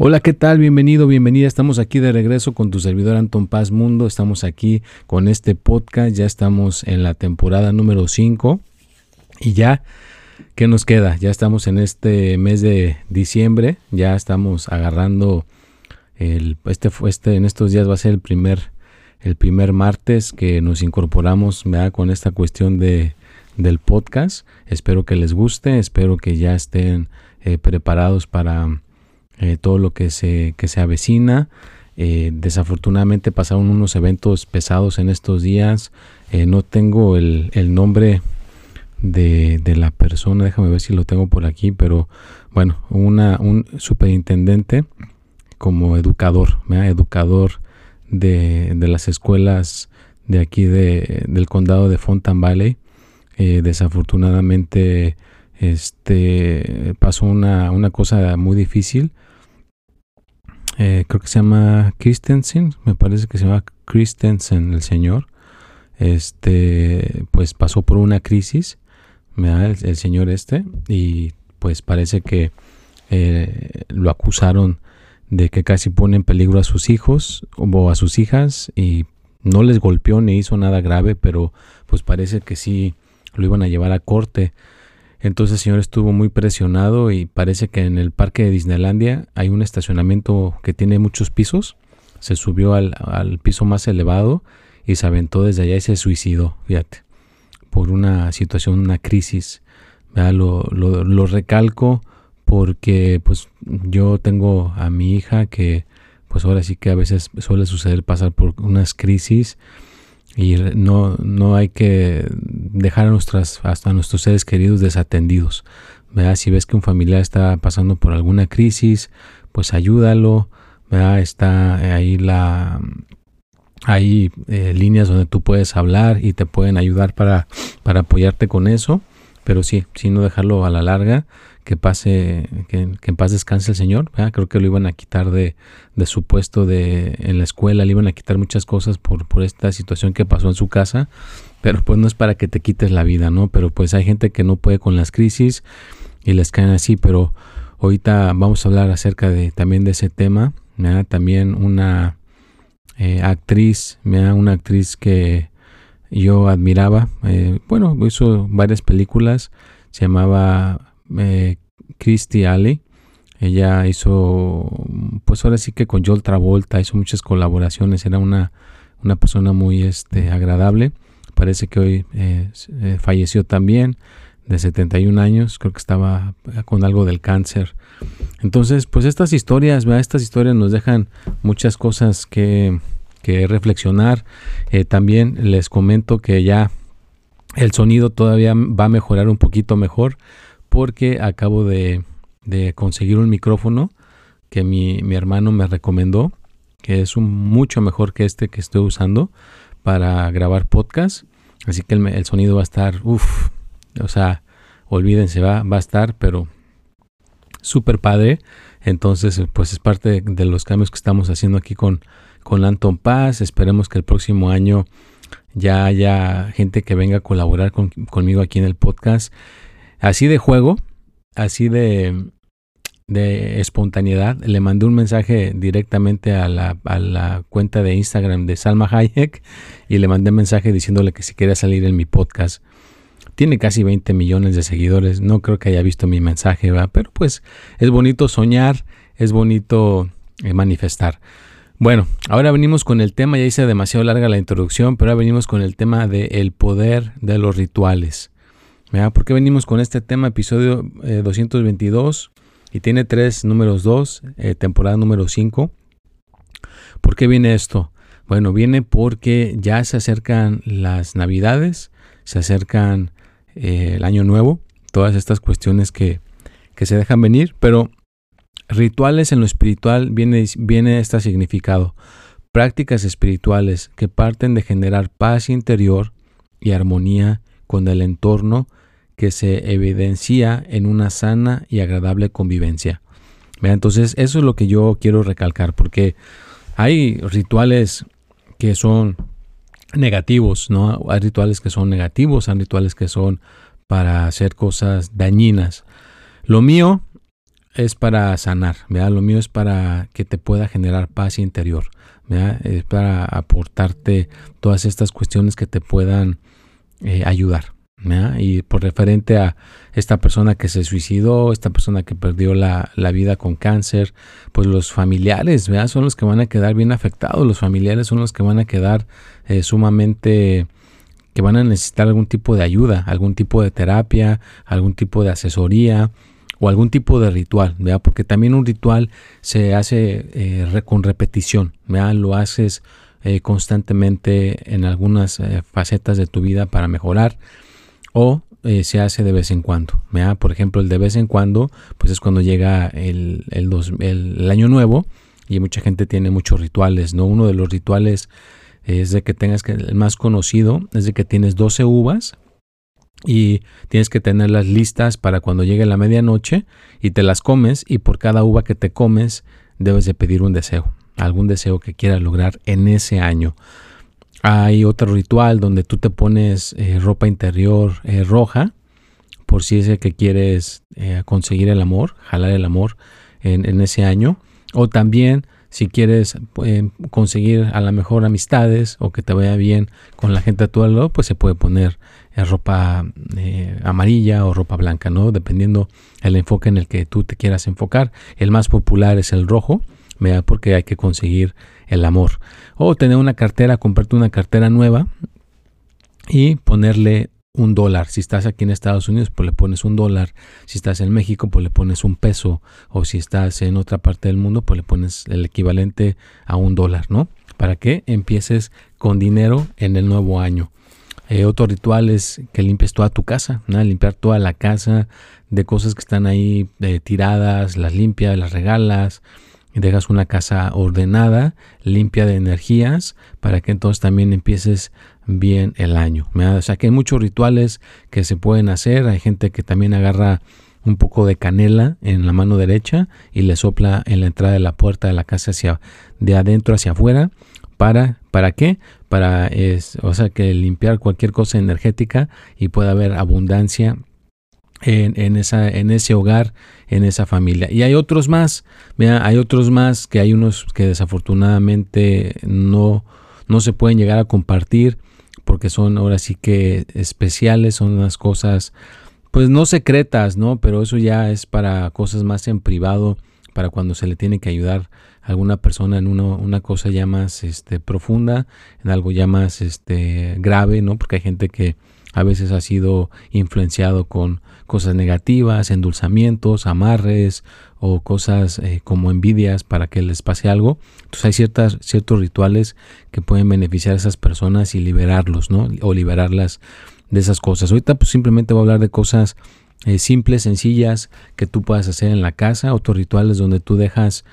Hola, ¿qué tal? Bienvenido, bienvenida. Estamos aquí de regreso con tu servidor Anton Paz Mundo. Estamos aquí con este podcast. Ya estamos en la temporada número 5. Y ya, ¿qué nos queda? Ya estamos en este mes de diciembre. Ya estamos agarrando el, este, este, en estos días va a ser el primer, el primer martes que nos incorporamos con esta cuestión de, del podcast. Espero que les guste, espero que ya estén eh, preparados para eh, todo lo que se, que se avecina. Eh, desafortunadamente pasaron unos eventos pesados en estos días. Eh, no tengo el, nombre de, la persona, déjame ver si lo tengo por aquí, pero bueno, una, un superintendente como educador, educador de, de, las escuelas de aquí de, del condado de Fontan Valley. desafortunadamente este pasó una, una cosa muy difícil. Eh, creo que se llama Christensen, me parece que se llama Christensen el señor, este, pues pasó por una crisis, el, señor este, y pues parece que eh, lo acusaron de que casi pone en peligro a sus hijos o a sus hijas y no les golpeó ni hizo nada grave, pero pues parece que sí lo iban a llevar a corte entonces el señor estuvo muy presionado y parece que en el parque de Disneylandia hay un estacionamiento que tiene muchos pisos. Se subió al, piso más elevado y se aventó desde allá y se suicidó, fíjate, por una situación, una crisis. Lo, lo, recalco porque pues yo tengo a mi hija que pues ahora sí que a veces suele suceder pasar por unas crisis y no, no hay que dejar a nuestras, hasta nuestros seres queridos desatendidos. Si ves que un familiar está pasando por alguna crisis, pues ayúdalo. Está ahí la hay eh, líneas donde tú puedes hablar y te pueden ayudar para, para apoyarte con eso. Pero sí, si no dejarlo a la larga que pase, que, en paz descanse el Señor. Creo que lo iban a quitar de, de, su puesto de, en la escuela, le iban a quitar muchas cosas por, por esta situación que pasó en su casa, pero pues no es para que te quites la vida, ¿no? Pero pues hay gente que no puede con las crisis y les caen así, pero ahorita vamos a hablar acerca de también de ese tema. También una eh, actriz, una actriz que yo admiraba, eh, bueno, hizo varias películas, se llamaba eh, Christy Alley. Ella hizo, pues ahora sí que con Joel Travolta hizo muchas colaboraciones. Era una, una persona muy este, agradable. Parece que hoy eh, eh, falleció también, de 71 años. Creo que estaba con algo del cáncer. Entonces, pues estas historias, estas historias nos dejan muchas cosas que, que reflexionar. también les comento que ya el sonido todavía va a mejorar un poquito mejor porque acabo de, conseguir un micrófono que mi, hermano me recomendó, que es un, mucho mejor que este que estoy usando para grabar podcast. Así que el, sonido va a estar, uff, o sea, olvídense, va, va a estar, pero súper padre. Entonces, pues es parte de, los cambios que estamos haciendo aquí con, con Anton Paz. Esperemos que el próximo año ya haya gente que venga a colaborar conmigo aquí en el podcast así de juego, así de, de espontaneidad, le mandé un mensaje directamente a la, cuenta de Instagram de Salma Hayek y le mandé un mensaje diciéndole que si quería salir en mi podcast. Tiene casi 20 millones de seguidores, no creo que haya visto mi mensaje, pero pues es bonito soñar, es bonito eh, manifestar. Bueno, ahora venimos con el tema, ya hice demasiado larga la introducción, pero ahora venimos con el tema del el poder de los rituales. ¿Por qué venimos con este tema? Episodio 222. y tiene tres números dos, eh, temporada número cinco. ¿Por qué viene esto? Bueno, viene porque ya se acercan las navidades, se acercan eh, el año nuevo, todas estas cuestiones que, que, se dejan venir, pero rituales en lo espiritual viene, viene este significado. Prácticas espirituales que parten de generar paz interior y armonía con el entorno que se evidencia en una sana y agradable convivencia. Entonces, eso es lo que yo quiero recalcar, porque hay rituales que son negativos, ¿no? Hay rituales que son negativos, hay rituales que son para hacer cosas dañinas. Lo mío es para sanar. Lo mío es para que te pueda generar paz interior, ¿verdad? Es para aportarte todas estas cuestiones que te puedan eh, ayudar. Y por referente a esta persona que se suicidó, esta persona que perdió la, vida con cáncer, pues los familiares, ¿verdad? Son los que van a quedar bien afectados, los familiares son los que van a quedar eh, sumamente, que van a necesitar algún tipo de ayuda, algún tipo de terapia, algún tipo de asesoría o algún tipo de ritual, ¿verdad? Porque también un ritual se hace eh, con repetición, ¿verdad? Lo haces eh, constantemente en algunas facetas de tu vida para mejorar o eh, se hace de vez en cuando. Por ejemplo, el de vez en cuando, pues es cuando llega el, el, año nuevo y mucha gente tiene muchos rituales, ¿no? Uno de los rituales es de que tengas que, el más conocido es de que tienes 12 uvas y tienes que tenerlas listas para cuando llegue la medianoche y te las comes y por cada uva que te comes debes de pedir un deseo, algún deseo que quieras lograr en ese año. Hay otro ritual donde tú te pones eh, ropa interior eh, roja por si es el que quieres eh, conseguir el amor, jalar el amor en, ese año. O también si quieres conseguir a lo mejor amistades o que te vaya bien con la gente a tu lado, pues se puede poner ropa amarilla o ropa blanca, ¿no? Dependiendo el enfoque en el que tú te quieras enfocar. El más popular es el rojo, ¿verdad? Porque hay que conseguir el amor. O tener una cartera, comprarte una cartera nueva y ponerle un dólar. Si estás aquí en Estados Unidos, pues le pones un dólar. Si estás en México, pues le pones un peso. O si estás en otra parte del mundo, pues le pones el equivalente a un dólar, ¿no? Para que empieces con dinero en el nuevo año. Eh, otro ritual es que limpies toda tu casa, ¿no? limpiar toda la casa de cosas que están ahí eh, tiradas, las limpias, las regalas, dejas una casa ordenada, limpia de energías, para que entonces también empieces bien el año. O sea que hay muchos rituales que se pueden hacer. Hay gente que también agarra un poco de canela en la mano derecha y le sopla en la entrada de la puerta de la casa hacia de adentro hacia afuera. ¿Para, ¿Para qué? Para es, o sea, que limpiar cualquier cosa energética y pueda haber abundancia en, esa, en ese hogar, en esa familia. Y hay otros más, hay otros más que hay unos que desafortunadamente no, no se pueden llegar a compartir porque son ahora sí que especiales, son unas cosas pues no secretas, ¿no? Pero eso ya es para cosas más en privado, para cuando se le tiene que ayudar a alguna persona en una cosa ya más este, profunda, en algo ya más este, grave, ¿no? Porque hay gente que a veces ha sido influenciado con cosas negativas, endulzamientos, amarres o cosas eh, como envidias para que les pase algo. Entonces hay ciertas, ciertos rituales que pueden beneficiar a esas personas y liberarlos, ¿no? O liberarlas de esas cosas. Ahorita pues simplemente voy a hablar de cosas eh, simples, sencillas que tú puedas hacer en la casa, otros rituales donde tú dejas,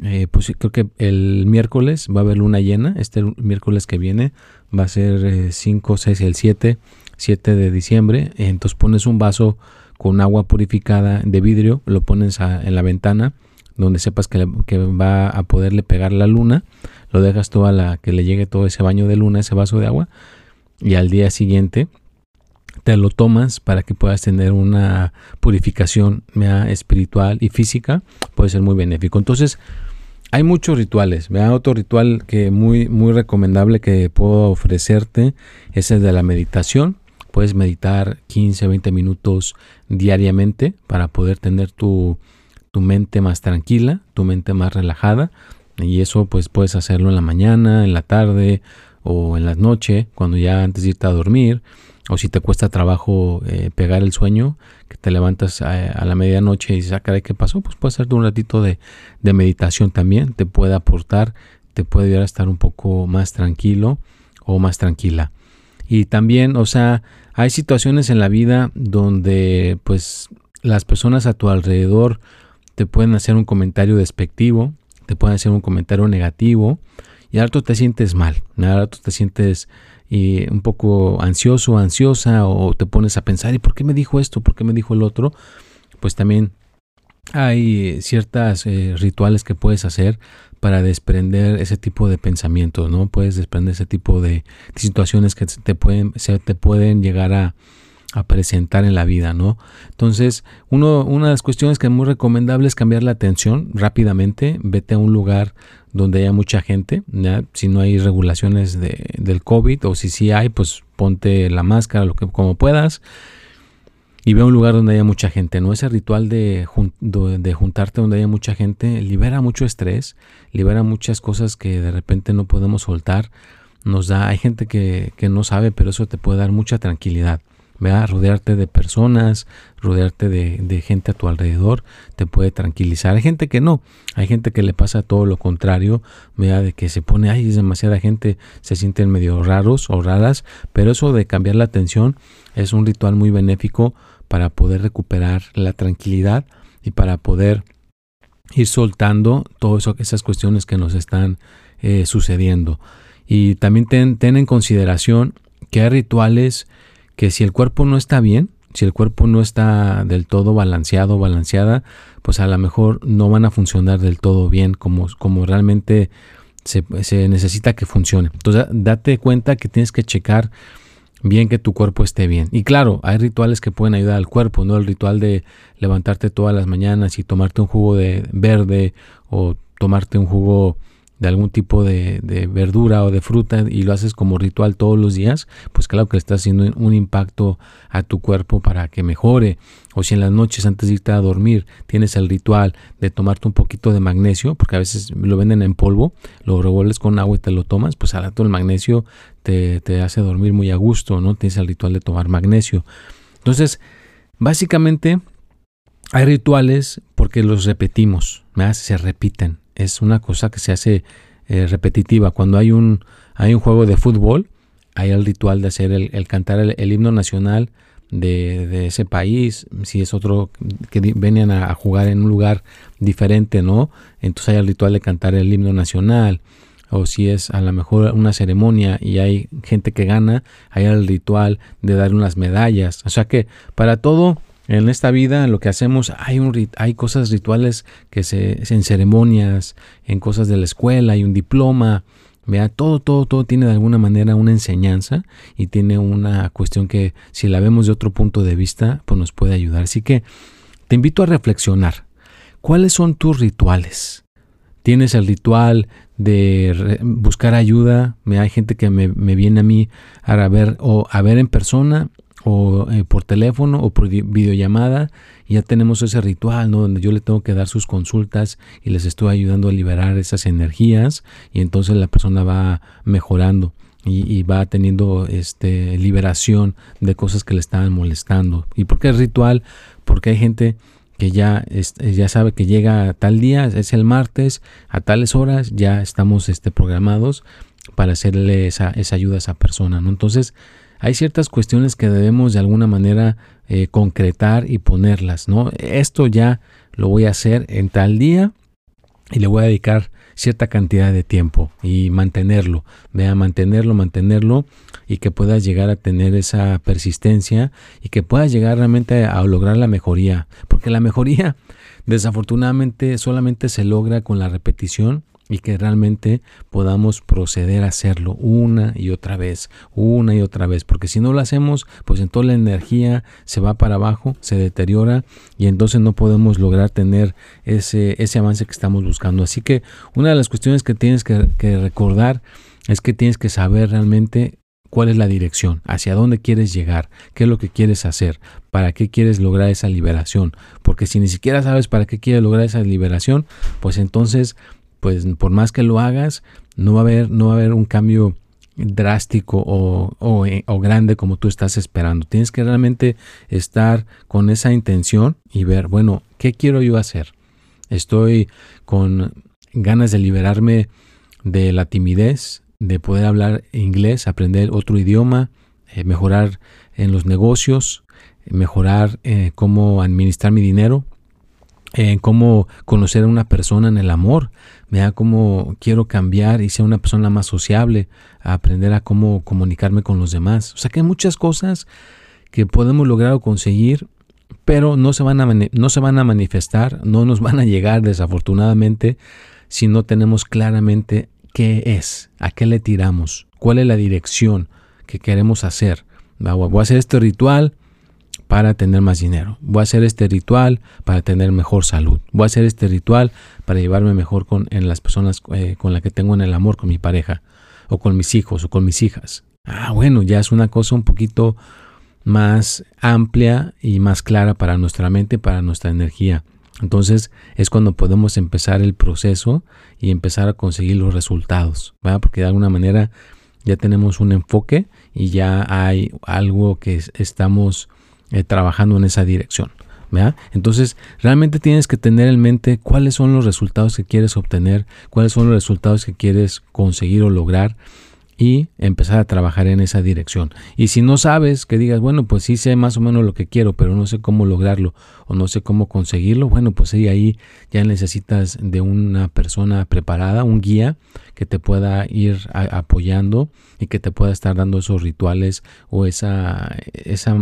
eh, pues creo que el miércoles va a haber luna llena, este miércoles que viene va a ser 5, 6 y el 7 7 de diciembre, entonces pones un vaso con agua purificada de vidrio, lo pones en la ventana donde sepas que, va a poderle pegar la luna, lo dejas toda la que le llegue todo ese baño de luna, ese vaso de agua, y al día siguiente te lo tomas para que puedas tener una purificación espiritual y física, puede ser muy benéfico. Entonces, hay muchos rituales. Otro ritual que muy, muy recomendable que puedo ofrecerte es el de la meditación. Puedes meditar 15, 20 minutos diariamente para poder tener tu, mente más tranquila, tu mente más relajada. Y eso pues puedes hacerlo en la mañana, en la tarde o en la noche, cuando ya antes de irte a dormir, o si te cuesta trabajo eh, pegar el sueño, que te levantas a, la medianoche y dices, ah, caray, ¿qué pasó? Pues puede hacerte un ratito de, de, meditación también, te puede aportar, te puede ayudar a estar un poco más tranquilo o más tranquila. Y también, o sea, hay situaciones en la vida donde pues las personas a tu alrededor te pueden hacer un comentario despectivo, te pueden hacer un comentario negativo y al rato te sientes mal, al rato te sientes y un poco ansioso, ansiosa o te pones a pensar, ¿y por qué me dijo esto? ¿Por qué me dijo el otro? Pues también hay ciertos eh, rituales que puedes hacer para desprender ese tipo de pensamientos, ¿no? Puedes desprender ese tipo de, situaciones que te pueden, se te pueden llegar a, presentar en la vida, ¿no? Entonces, uno, una de las cuestiones que es muy recomendable es cambiar la atención rápidamente, vete a un lugar donde haya mucha gente, si no hay regulaciones de, del COVID o si sí hay, pues ponte la máscara, lo que como puedas y ve un lugar donde haya mucha gente, ¿no? Ese ritual de, de, juntarte donde haya mucha gente libera mucho estrés, libera muchas cosas que de repente no podemos soltar, nos da, hay gente que, que no sabe, pero eso te puede dar mucha tranquilidad. ¿verdad? Rodearte de personas, rodearte de, gente a tu alrededor, te puede tranquilizar. Hay gente que no, hay gente que le pasa todo lo contrario, ¿verdad? De que se pone, ay, es demasiada gente, se sienten medio raros o raras, pero eso de cambiar la atención es un ritual muy benéfico para poder recuperar la tranquilidad y para poder ir soltando todas esas cuestiones que nos están eh, sucediendo. Y también ten, en consideración que hay rituales que si el cuerpo no está bien, si el cuerpo no está del todo balanceado, balanceada, pues a lo mejor no van a funcionar del todo bien como, como realmente se, necesita que funcione. Entonces date cuenta que tienes que checar bien que tu cuerpo esté bien. Y claro, hay rituales que pueden ayudar al cuerpo, ¿no? El ritual de levantarte todas las mañanas y tomarte un jugo de verde o tomarte un jugo de algún tipo de, verdura o de fruta y lo haces como ritual todos los días, pues claro que le estás haciendo un impacto a tu cuerpo para que mejore. O si en las noches antes de irte a dormir tienes el ritual de tomarte un poquito de magnesio, porque a veces lo venden en polvo, lo revuelves con agua y te lo tomas, pues al rato el magnesio te, hace dormir muy a gusto, ¿no? Tienes el ritual de tomar magnesio. Entonces, básicamente hay rituales porque los repetimos, se repiten es una cosa que se hace eh, repetitiva. Cuando hay un, hay un juego de fútbol, hay el ritual de hacer el, cantar el, himno nacional de, ese país, si es otro que venían a, jugar en un lugar diferente, ¿no? Entonces hay el ritual de cantar el himno nacional, o si es a lo mejor una ceremonia y hay gente que gana, hay el ritual de dar unas medallas. O sea que para todo en esta vida lo que hacemos, hay, un, hay cosas rituales que se, en ceremonias, en cosas de la escuela, hay un diploma, vea, todo, todo, todo tiene de alguna manera una enseñanza y tiene una cuestión que si la vemos de otro punto de vista, pues nos puede ayudar. Así que te invito a reflexionar. ¿Cuáles son tus rituales? ¿Tienes el ritual de buscar ayuda? Hay gente que me, me viene a mí a ver o a ver en persona o eh, por teléfono o por videollamada ya tenemos ese ritual ¿no? donde yo le tengo que dar sus consultas y les estoy ayudando a liberar esas energías y entonces la persona va mejorando y, va teniendo este liberación de cosas que le estaban molestando y por qué es ritual porque hay gente que ya, ya sabe que llega tal día, es el martes, a tales horas, ya estamos este, programados para hacerle esa, esa ayuda a esa persona. ¿no? Entonces, hay ciertas cuestiones que debemos de alguna manera eh, concretar y ponerlas, ¿no? Esto ya lo voy a hacer en tal día y le voy a dedicar cierta cantidad de tiempo y mantenerlo, vea, mantenerlo, mantenerlo y que puedas llegar a tener esa persistencia y que puedas llegar realmente a lograr la mejoría, porque la mejoría desafortunadamente solamente se logra con la repetición y que realmente podamos proceder a hacerlo una y otra vez, una y otra vez, porque si no lo hacemos, pues entonces la energía se va para abajo, se deteriora y entonces no podemos lograr tener ese, ese avance que estamos buscando. Así que una de las cuestiones que tienes que, que recordar es que tienes que saber realmente cuál es la dirección, hacia dónde quieres llegar, qué es lo que quieres hacer, para qué quieres lograr esa liberación. Porque si ni siquiera sabes para qué quieres lograr esa liberación, pues entonces pues por más que lo hagas, no va a haber, no va a haber un cambio drástico o, eh, o, grande como tú estás esperando. Tienes que realmente estar con esa intención y ver, bueno, ¿qué quiero yo hacer? Estoy con ganas de liberarme de la timidez, de poder hablar inglés, aprender otro idioma, eh, mejorar en los negocios, mejorar eh, cómo administrar mi dinero, en cómo conocer a una persona en el amor, vea cómo quiero cambiar y ser una persona más sociable, aprender a cómo comunicarme con los demás. O sea que hay muchas cosas que podemos lograr o conseguir, pero no se van a, no se van a manifestar, no nos van a llegar desafortunadamente si no tenemos claramente qué es, a qué le tiramos, cuál es la dirección que queremos hacer. Voy a hacer este ritual para tener más dinero. Voy a hacer este ritual para tener mejor salud. Voy a hacer este ritual para llevarme mejor con en las personas eh, con las que tengo en el amor, con mi pareja, o con mis hijos, o con mis hijas. Ah, bueno, ya es una cosa un poquito más amplia y más clara para nuestra mente, para nuestra energía. Entonces es cuando podemos empezar el proceso y empezar a conseguir los resultados, ¿verdad? Porque de alguna manera ya tenemos un enfoque y ya hay algo que estamos eh, trabajando en esa dirección. ¿verdad? Entonces, realmente tienes que tener en mente cuáles son los resultados que quieres obtener, cuáles son los resultados que quieres conseguir o lograr y empezar a trabajar en esa dirección. Y si no sabes, que digas, bueno, pues sí sé más o menos lo que quiero, pero no sé cómo lograrlo o no sé cómo conseguirlo, bueno, pues ahí, ya necesitas de una persona preparada, un guía que te pueda ir apoyando y que te pueda estar dando esos rituales o esa, esa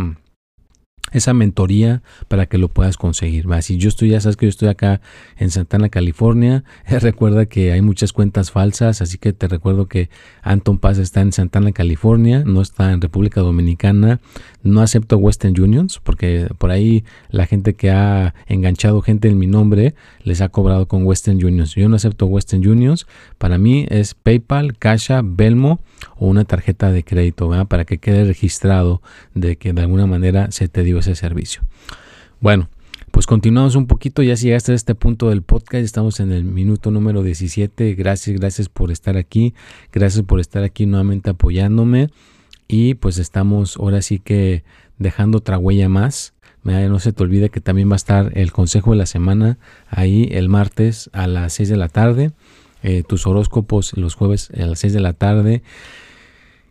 esa mentoría para que lo puedas conseguir. Si yo estoy, ya sabes que yo estoy acá en Santana, California, recuerda que hay muchas cuentas falsas, así que te recuerdo que Anton Paz está en Santana, California, no está en República Dominicana, no acepto Western Unions, porque por ahí la gente que ha enganchado gente en mi nombre les ha cobrado con Western Unions. Yo no acepto Western Unions, para mí es PayPal, Kasha, Belmo o una tarjeta de crédito, para que quede registrado de que de alguna manera se te dio ese servicio. Bueno, pues continuamos un poquito, ya llegaste a este punto del podcast, estamos en el minuto número 17, gracias, gracias por estar aquí, gracias por estar aquí nuevamente apoyándome y pues estamos ahora sí que dejando otra huella más. No se te olvide que también va a estar el consejo de la semana ahí el martes a las 6 de la tarde, eh, tus horóscopos los jueves a las 6 de la tarde.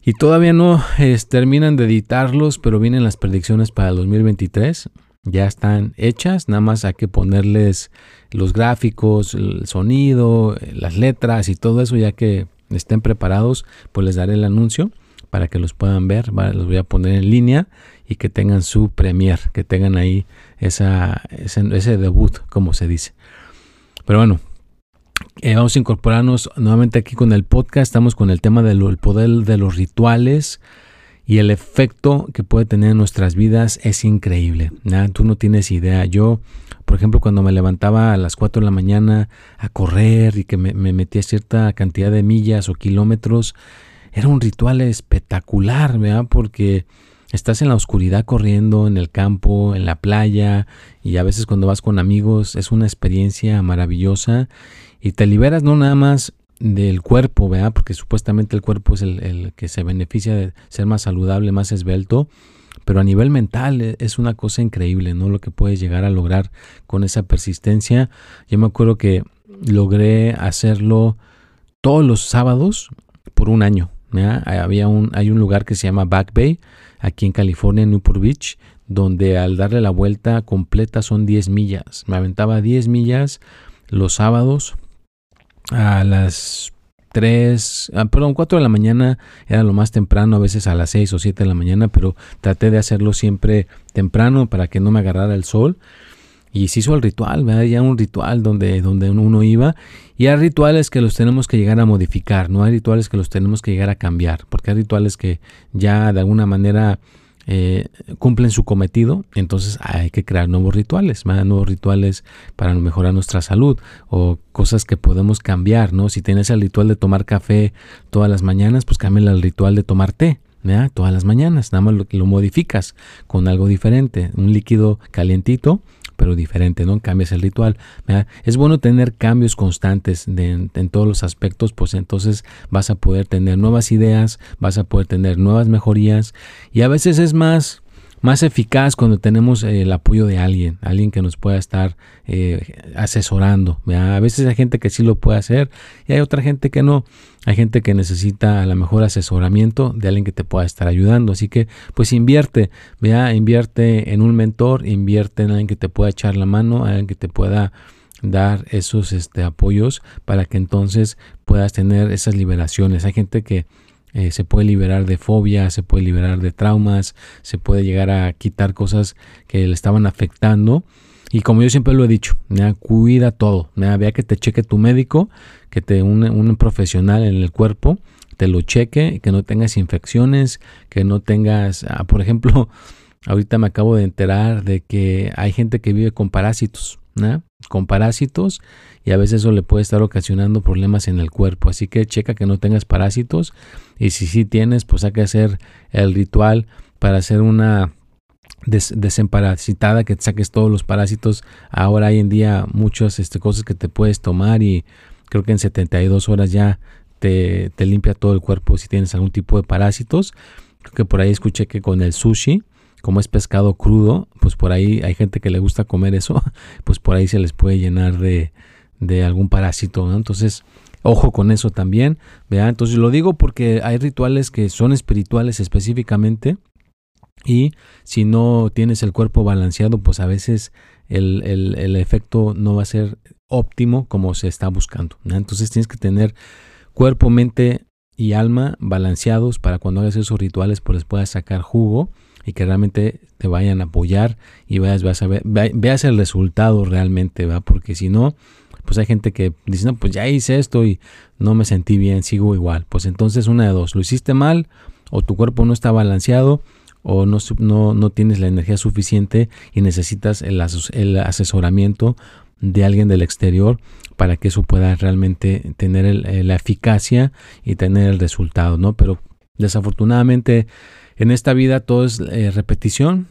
Y todavía no terminan de editarlos, pero vienen las predicciones para el 2023. Ya están hechas, nada más hay que ponerles los gráficos, el sonido, las letras y todo eso, ya que estén preparados, pues les daré el anuncio para que los puedan ver. Los voy a poner en línea y que tengan su premier, que tengan ahí esa, ese, ese debut, como se dice. Pero bueno, eh, vamos a incorporarnos nuevamente aquí con el podcast. Estamos con el tema del poder de los rituales y el efecto que puede tener en nuestras vidas es increíble. Tú no tienes idea. Yo, por ejemplo, cuando me levantaba a las 4 de la mañana a correr y que me, me metía cierta cantidad de millas o kilómetros, era un ritual espectacular, ¿verdad? Porque estás en la oscuridad corriendo en el campo, en la playa y a veces cuando vas con amigos es una experiencia maravillosa y te liberas no nada más del cuerpo. Porque supuestamente el cuerpo es el, que se beneficia de ser más saludable, más esbelto, pero a nivel mental e, es una cosa increíble, ¿no? Lo que puedes llegar a lograr con esa persistencia. Yo me acuerdo que logré hacerlo todos los sábados por un año. Había un, hay un lugar que se llama Back Bay, aquí en California, en Newport Beach, donde al darle la vuelta completa son 10 millas. Me aventaba 10 millas los sábados a las 3, ah, perdón, 4 de la mañana era lo más temprano, a veces a las 6 o 7 de la mañana, pero traté de hacerlo siempre temprano para que no me agarrara el sol. Y se hizo el ritual, ¿verdad? Ya un ritual donde, donde uno iba. Y hay rituales que los tenemos que llegar a modificar, no hay rituales que los tenemos que llegar a cambiar, porque hay rituales que ya de alguna manera eh, cumplen su cometido, entonces hay que crear nuevos rituales, nuevos rituales para mejorar nuestra salud o cosas que podemos cambiar, ¿no? Si tienes el ritual de tomar café todas las mañanas, pues cambia el ritual de tomar té. todas las mañanas, nada más lo, lo modificas con algo diferente, un líquido calientito pero diferente, ¿no? Cambias el ritual. Es bueno tener cambios constantes en todos los aspectos, pues entonces vas a poder tener nuevas ideas, vas a poder tener nuevas mejorías y a veces es más más eficaz cuando tenemos eh, el apoyo de alguien, alguien que nos pueda estar eh, asesorando. A veces hay gente que sí lo puede hacer y hay otra gente que no. Hay gente que necesita a lo mejor asesoramiento de alguien que te pueda estar ayudando. Así que pues invierte, vea, invierte en un mentor, invierte en alguien que te pueda echar la mano, alguien que te pueda dar esos este, apoyos para que entonces puedas tener esas liberaciones. Hay gente que eh, se puede liberar de fobia, se puede liberar de traumas, se puede llegar a quitar cosas que le estaban afectando. Y como yo siempre lo he dicho, cuida todo. Vea que te cheque tu médico, que te un, un profesional en el cuerpo, te lo cheque, que no tengas infecciones, que no tengas, ah, por ejemplo, ahorita me acabo de enterar de que hay gente que vive con parásitos, con parásitos y a veces eso le puede estar ocasionando problemas en el cuerpo. Así que checa que no tengas parásitos y si sí tienes, pues hay que hacer el ritual para hacer una desemparasitada que te saques todos los parásitos. Ahora hay en día muchas este, cosas que te puedes tomar y creo que en 72 horas ya te, te limpia todo el cuerpo si tienes algún tipo de parásitos. Creo que por ahí escuché que con el sushi como es pescado crudo, pues por ahí hay gente que le gusta comer eso, pues por ahí se les puede llenar de, de algún parásito, Entonces, ojo con eso también, ¿vea? Entonces lo digo porque hay rituales que son espirituales específicamente y si no tienes el cuerpo balanceado, pues a veces el, el, efecto no va a ser óptimo como se está buscando. Entonces tienes que tener cuerpo, mente y alma balanceados para cuando hagas esos rituales pues les puedas sacar jugo y que realmente te vayan a apoyar y veas, a ver, veas el resultado realmente, ¿va? Porque si no, pues hay gente que dice, no, pues ya hice esto y no me sentí bien, sigo igual. Pues entonces una de dos, lo hiciste mal o tu cuerpo no está balanceado o no, no, no tienes la energía suficiente y necesitas el, el, asesoramiento de alguien del exterior para que eso pueda realmente tener la eficacia y tener el resultado, ¿no? Pero desafortunadamente en esta vida todo es eh, repetición,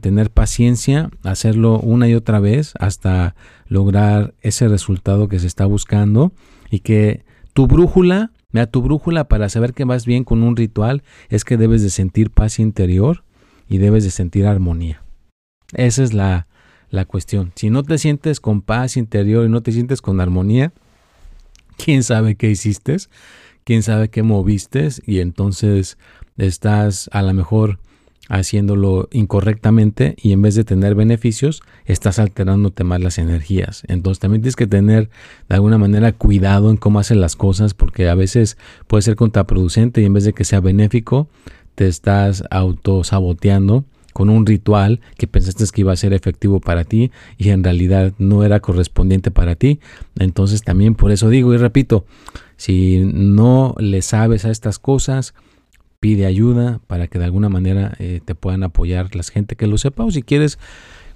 tener paciencia, hacerlo una y otra vez hasta lograr ese resultado que se está buscando y que tu brújula, tu brújula para saber que vas bien con un ritual es que debes de sentir paz interior y debes de sentir armonía. Esa es la, la cuestión. Si no te sientes con paz interior y no te sientes con armonía, quién sabe qué hiciste, quién sabe qué moviste y entonces estás a lo mejor haciéndolo incorrectamente y en vez de tener beneficios, estás alterándote más las energías. Entonces también tienes que tener de alguna manera cuidado en cómo haces las cosas porque a veces puede ser contraproducente y en vez de que sea benéfico, te estás autosaboteando con un ritual que pensaste que iba a ser efectivo para ti y en realidad no era correspondiente para ti. Entonces también por eso digo y repito, si no le sabes a estas cosas, pide ayuda para que de alguna manera eh, te puedan apoyar la gente que lo sepa o si quieres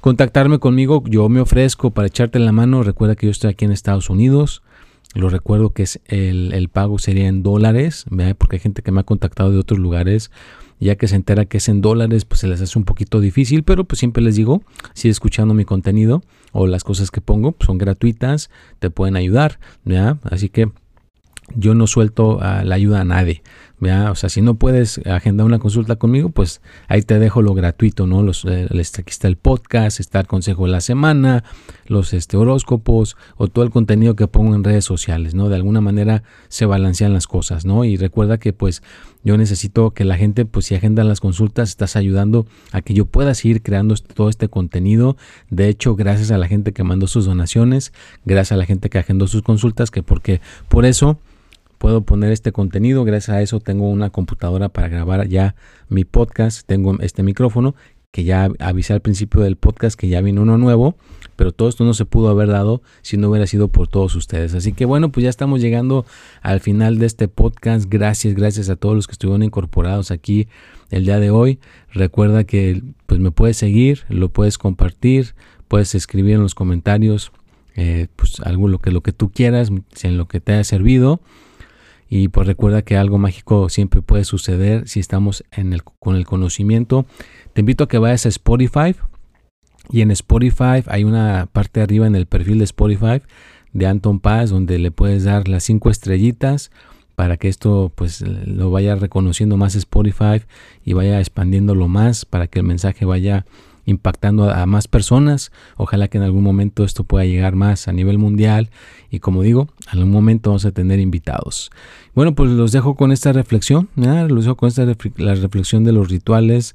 contactarme conmigo, yo me ofrezco para echarte la mano. Recuerda que yo estoy aquí en Estados Unidos. Lo recuerdo que es el, pago sería en dólares, porque hay gente que me ha contactado de otros lugares. Ya que se entera que es en dólares, pues se les hace un poquito difícil, pero pues siempre les digo, si escuchando mi contenido o las cosas que pongo pues, son gratuitas, te pueden ayudar, Así que yo no suelto la ayuda a nadie. O sea, si no puedes agendar una consulta conmigo, pues ahí te dejo lo gratuito, ¿no? Los, eh, aquí está el podcast, está el consejo de la semana, los este, horóscopos o todo el contenido que pongo en redes sociales, ¿no? De alguna manera se balancean las cosas, ¿no? Y recuerda que pues yo necesito que la gente, pues si agendan las consultas, estás ayudando a que yo pueda seguir creando este, todo este contenido. De hecho, gracias a la gente que mandó sus donaciones, gracias a la gente que agendó sus consultas, que porque por eso puedo poner este contenido. Gracias a eso tengo una computadora para grabar ya mi podcast. Tengo este micrófono que ya avisé al principio del podcast que ya vino uno nuevo, pero todo esto no se pudo haber dado si no hubiera sido por todos ustedes. Así que bueno, pues ya estamos llegando al final de este podcast. Gracias, gracias a todos los que estuvieron incorporados aquí el día de hoy. Recuerda que pues me puedes seguir, lo puedes compartir, puedes escribir en los comentarios eh, pues algo lo que lo que tú quieras, en lo que te haya servido. Y pues recuerda que algo mágico siempre puede suceder si estamos en el, con el conocimiento. Te invito a que vayas a Spotify Y en Spotify hay una parte arriba en el perfil de Spotify de Anton Paz donde le puedes dar las cinco estrellitas para que esto pues lo vaya reconociendo más Spotify y vaya expandiéndolo más para que el mensaje vaya impactando a, más personas. Ojalá que en algún momento esto pueda llegar más a nivel mundial y como digo, en algún momento vamos a tener invitados. Bueno, pues los dejo con esta reflexión, los dejo con esta la reflexión de los rituales.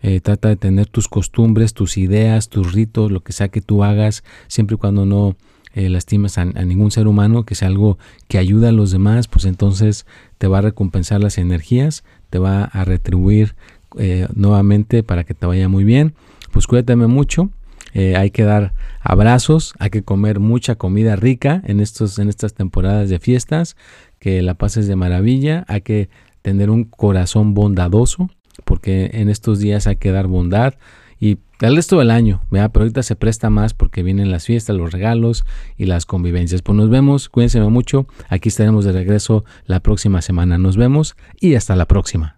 Eh, trata de tener tus costumbres, tus ideas, tus ritos, lo que sea que tú hagas, siempre y cuando no eh, lastimes a, ningún ser humano, que sea algo que ayuda a los demás, pues entonces te va a recompensar las energías, te va a retribuir eh, nuevamente para que te vaya muy bien pues cuídate mucho. Eh, hay que dar abrazos, hay que comer mucha comida rica en, estos, en estas temporadas de fiestas, que la pases de maravilla, hay que tener un corazón bondadoso, porque en estos días hay que dar bondad y el resto del año, pero ahorita se presta más porque vienen las fiestas, los regalos y las convivencias. Pues nos vemos, cuídense mucho, aquí estaremos de regreso la próxima semana, nos vemos y hasta la próxima.